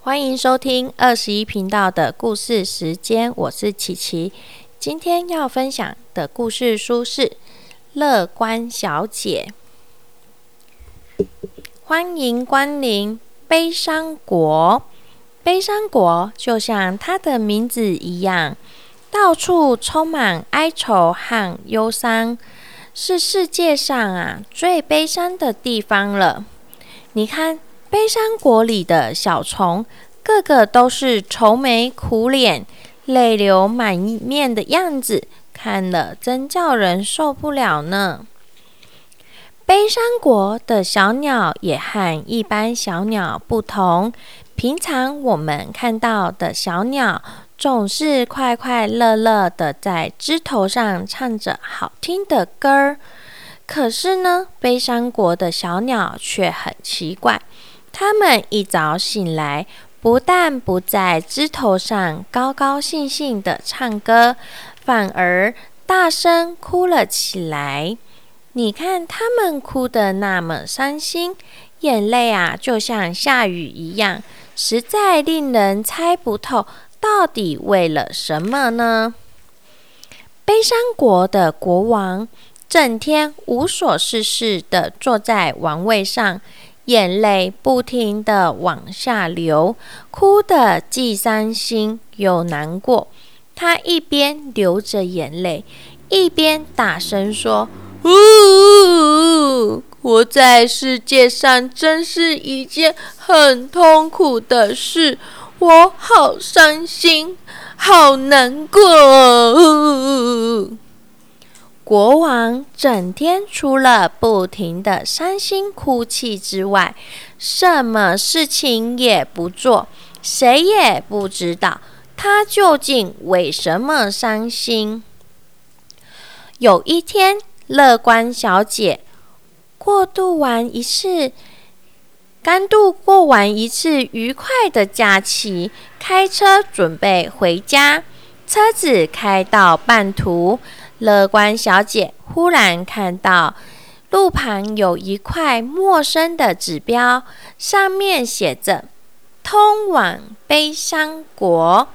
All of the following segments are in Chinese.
欢迎收听二十一频道的故事时间，我是琪琪。今天要分享的故事书是《乐观小姐》。欢迎光临悲伤国。悲伤国就像它的名字一样，到处充满哀愁和忧伤，是世界上啊最悲伤的地方了。你看，悲伤国里的小虫。个个都是愁眉苦脸、泪流满面的样子，看了真叫人受不了呢。悲伤国的小鸟也和一般小鸟不同，平常我们看到的小鸟总是快快乐乐的在枝头上唱着好听的歌儿，可是呢，悲伤国的小鸟却很奇怪，他们一早醒来。不但不在枝头上高高兴兴的唱歌，反而大声哭了起来。你看他们哭得那么伤心，眼泪啊就像下雨一样，实在令人猜不透，到底为了什么呢？悲伤国的国王整天无所事事的坐在王位上。眼泪不停的往下流，哭得既伤心又难过。他一边流着眼泪，一边大声说：“呜，活在世界上真是一件很痛苦的事，我好伤心，好难过。”国王整天除了不停的伤心哭泣之外，什么事情也不做，谁也不知道他究竟为什么伤心。有一天，乐观小姐过渡完一次，刚度过完一次愉快的假期，开车准备回家，车子开到半途。乐观小姐忽然看到路旁有一块陌生的指标，上面写着“通往悲伤国”。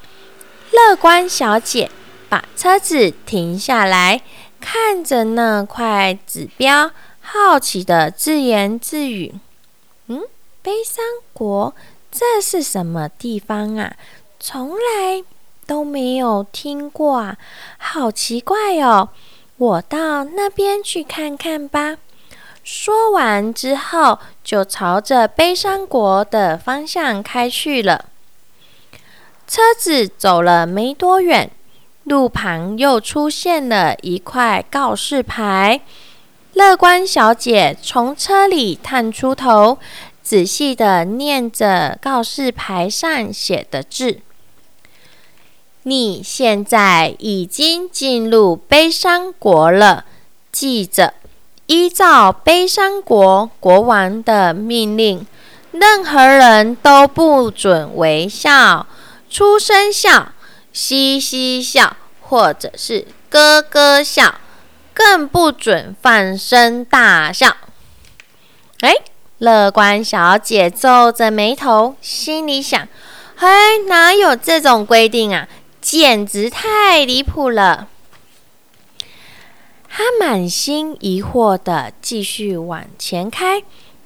乐观小姐把车子停下来，看着那块指标，好奇的自言自语：“嗯，悲伤国，这是什么地方啊？从来……”都没有听过啊，好奇怪哦！我到那边去看看吧。说完之后，就朝着悲伤国的方向开去了。车子走了没多远，路旁又出现了一块告示牌。乐观小姐从车里探出头，仔细的念着告示牌上写的字。你现在已经进入悲伤国了。记着，依照悲伤国国王的命令，任何人都不准微笑、出声笑、嘻嘻笑，或者是咯咯笑，更不准放声大笑。哎，乐观小姐皱着眉头，心里想：哎，哪有这种规定啊？简直太离谱了！他满心疑惑的继续往前开。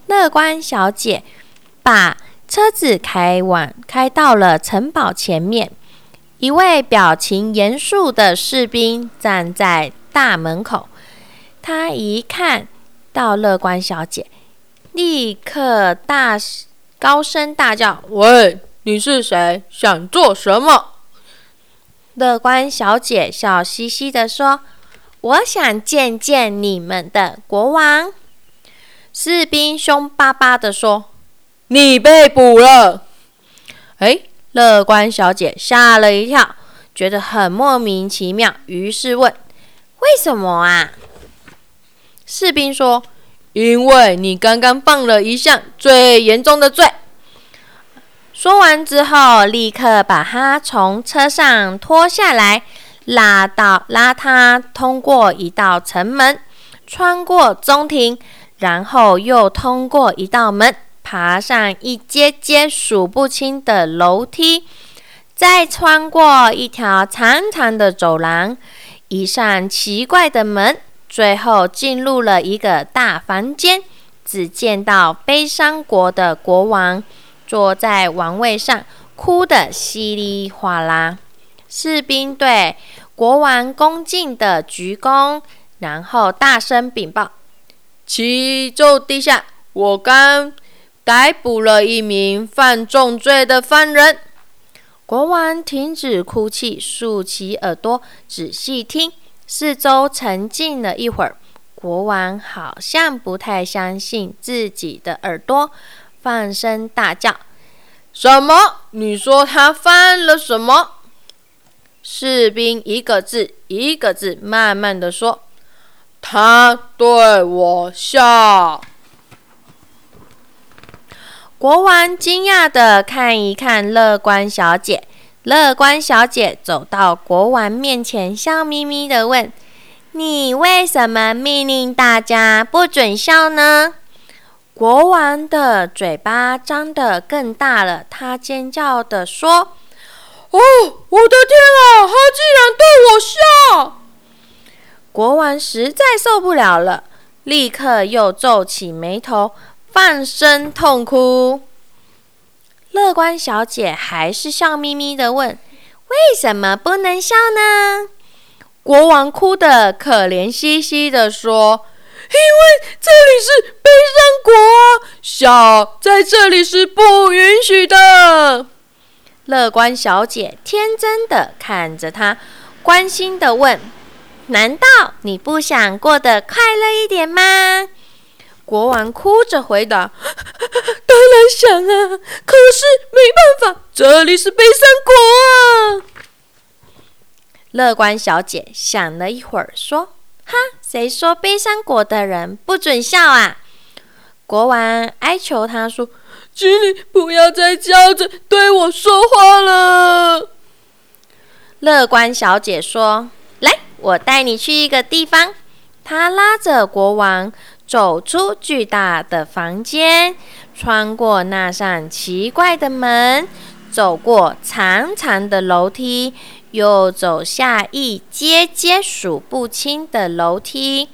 乐观小姐把车子开往开到了城堡前面，一位表情严肃的士兵站在大门口。他一看到乐观小姐，立刻大高声大叫：“喂，你是谁？想做什么？”乐观小姐笑嘻嘻地说：“我想见见你们的国王。”士兵凶巴巴地说：“你被捕了！”哎，乐观小姐吓了一跳，觉得很莫名其妙，于是问：“为什么啊？”士兵说：“因为你刚刚犯了一项最严重的罪。”说完之后，立刻把他从车上拖下来，拉到拉他通过一道城门，穿过中庭，然后又通过一道门，爬上一阶阶数不清的楼梯，再穿过一条长长的走廊，一扇奇怪的门，最后进入了一个大房间。只见到悲伤国的国王坐在王位上，哭得稀里哗啦。士兵对国王恭敬的鞠躬，然后大声禀报：“启奏陛下，我刚逮捕了一名犯重罪的犯人。”国王停止哭泣，竖起耳朵仔细听，四周沉静了一会儿。国王好像不太相信自己的耳朵，放声大叫：“什么？你说他犯了什么？”士兵一个字一个字慢慢的说：“他对我笑。”国王惊讶的看一看乐观小姐，乐观小姐走到国王面前，笑眯眯的问。你为什么命令大家不准笑呢？国王的嘴巴张得更大了，他尖叫的说：“哦，我的天啊！他竟然对我笑！”国王实在受不了了，立刻又皱起眉头，放声痛哭。乐观小姐还是笑眯眯的问：“为什么不能笑呢？”国王哭得可怜兮兮的说：“因为这里是悲伤国，啊笑在这里是不允许的。”乐观小姐天真的看着他，关心的问：“难道你不想过得快乐一点吗？”国王哭着回答：“当然想啊，可是没办法，这里是悲伤国啊。”乐观小姐想了一会儿，说：“哈，谁说悲伤国的人不准笑啊？”国王哀求他说：“请你不要再叫着对我说话了。”乐观小姐说：“来，我带你去一个地方。”她拉着国王走出巨大的房间，穿过那扇奇怪的门，走过长长的楼梯。又走下一阶阶数不清的楼梯，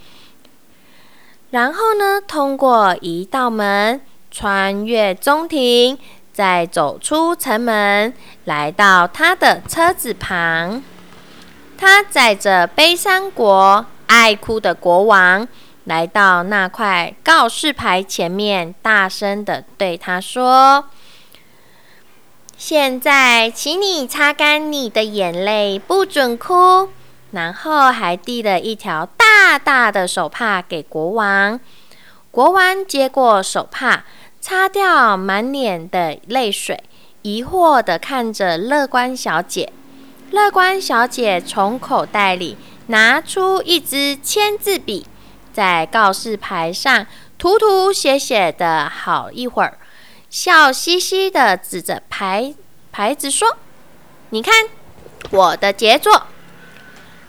然后呢，通过一道门，穿越中庭，再走出城门，来到他的车子旁。他载着悲伤国爱哭的国王，来到那块告示牌前面，大声的对他说。现在，请你擦干你的眼泪，不准哭。然后还递了一条大大的手帕给国王。国王接过手帕，擦掉满脸的泪水，疑惑的看着乐观小姐。乐观小姐从口袋里拿出一支签字笔，在告示牌上涂涂写写的好一会儿。笑嘻嘻的指着牌牌子说：“你看，我的杰作。”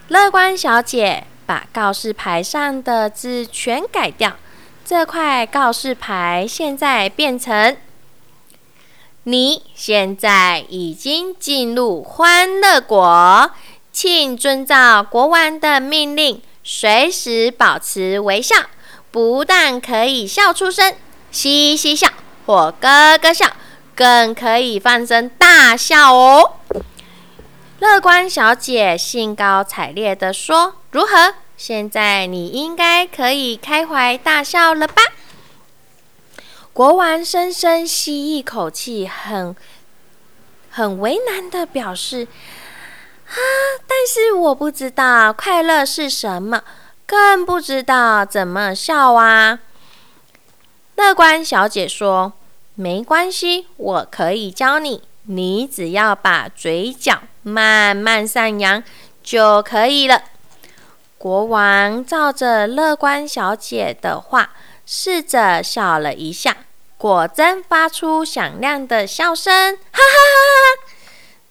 乐观小姐把告示牌上的字全改掉。这块告示牌现在变成：“你现在已经进入欢乐国，请遵照国王的命令，随时保持微笑。不但可以笑出声，嘻嘻笑。”或咯咯笑，更可以放声大笑哦。乐观小姐兴高采烈地说：“如何？现在你应该可以开怀大笑了吧？”国王深深吸一口气，很很为难的表示：“啊，但是我不知道快乐是什么，更不知道怎么笑啊。”乐观小姐说：“没关系，我可以教你。你只要把嘴角慢慢上扬就可以了。”国王照着乐观小姐的话，试着笑了一下，果真发出响亮的笑声，哈哈哈哈！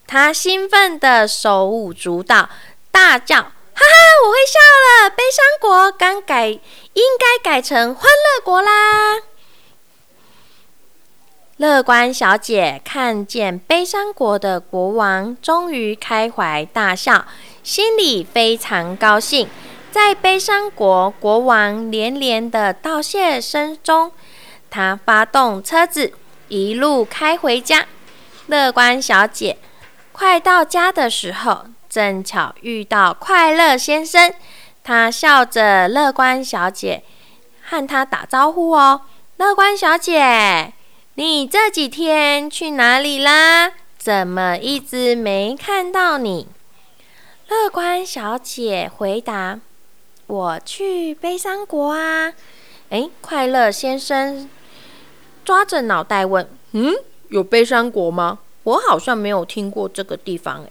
他兴奋的手舞足蹈，大叫：“哈哈，我会笑了！悲伤国刚改，应该改成欢乐国啦！”乐观小姐看见悲伤国的国王终于开怀大笑，心里非常高兴。在悲伤国，国王连连的道谢声中，他发动车子，一路开回家。乐观小姐快到家的时候，正巧遇到快乐先生。他笑着，乐观小姐和他打招呼哦，乐观小姐。你这几天去哪里啦？怎么一直没看到你？乐观小姐回答：“我去悲伤国啊。”哎，快乐先生抓着脑袋问：“嗯，有悲伤国吗？我好像没有听过这个地方。”哎，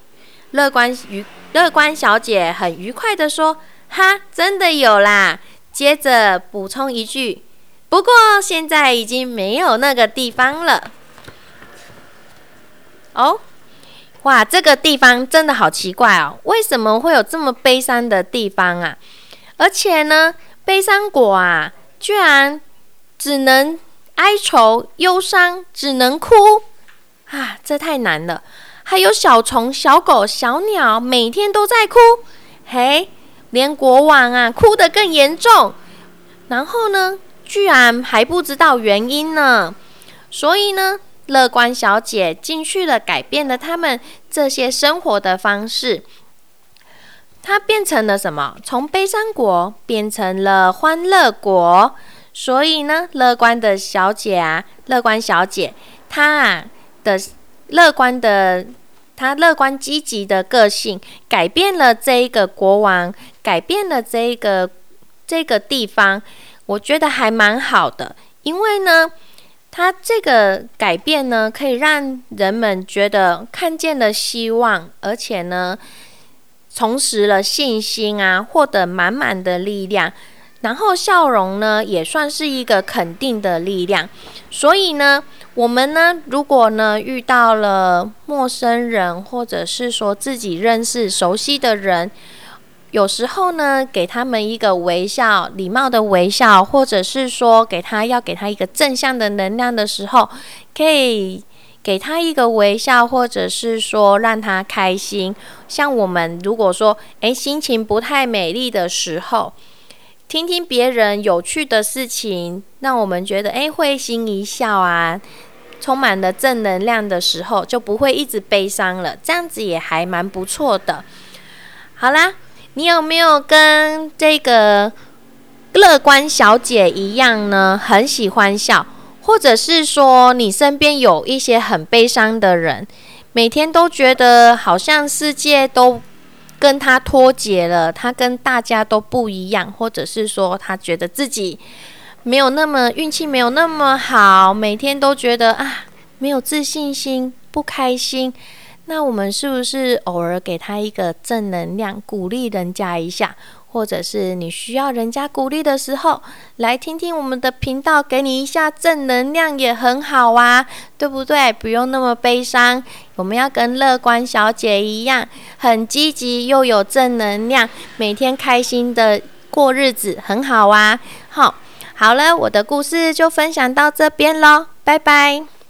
乐观愉乐观小姐很愉快的说：“哈，真的有啦。”接着补充一句。不过现在已经没有那个地方了。哦，哇，这个地方真的好奇怪哦！为什么会有这么悲伤的地方啊？而且呢，悲伤果啊，居然只能哀愁、忧伤，只能哭啊！这太难了。还有小虫、小狗、小鸟，每天都在哭。嘿，连国王啊，哭得更严重。然后呢？居然还不知道原因呢，所以呢，乐观小姐进去了，改变了他们这些生活的方式。它变成了什么？从悲伤国变成了欢乐国。所以呢，乐观的小姐啊，乐观小姐，她啊的乐观的，她乐观积极的个性，改变了这一个国王，改变了这一个这个地方。我觉得还蛮好的，因为呢，它这个改变呢，可以让人们觉得看见了希望，而且呢，重拾了信心啊，获得满满的力量。然后笑容呢，也算是一个肯定的力量。所以呢，我们呢，如果呢遇到了陌生人，或者是说自己认识、熟悉的人，有时候呢，给他们一个微笑，礼貌的微笑，或者是说给他要给他一个正向的能量的时候，可以给他一个微笑，或者是说让他开心。像我们如果说诶心情不太美丽的时候，听听别人有趣的事情，让我们觉得诶会心一笑啊，充满了正能量的时候，就不会一直悲伤了。这样子也还蛮不错的。好啦。你有没有跟这个乐观小姐一样呢？很喜欢笑，或者是说你身边有一些很悲伤的人，每天都觉得好像世界都跟他脱节了，他跟大家都不一样，或者是说他觉得自己没有那么运气没有那么好，每天都觉得啊没有自信心，不开心。那我们是不是偶尔给他一个正能量，鼓励人家一下，或者是你需要人家鼓励的时候，来听听我们的频道，给你一下正能量也很好啊，对不对？不用那么悲伤，我们要跟乐观小姐一样，很积极又有正能量，每天开心的过日子，很好啊。好，好了，我的故事就分享到这边喽，拜拜。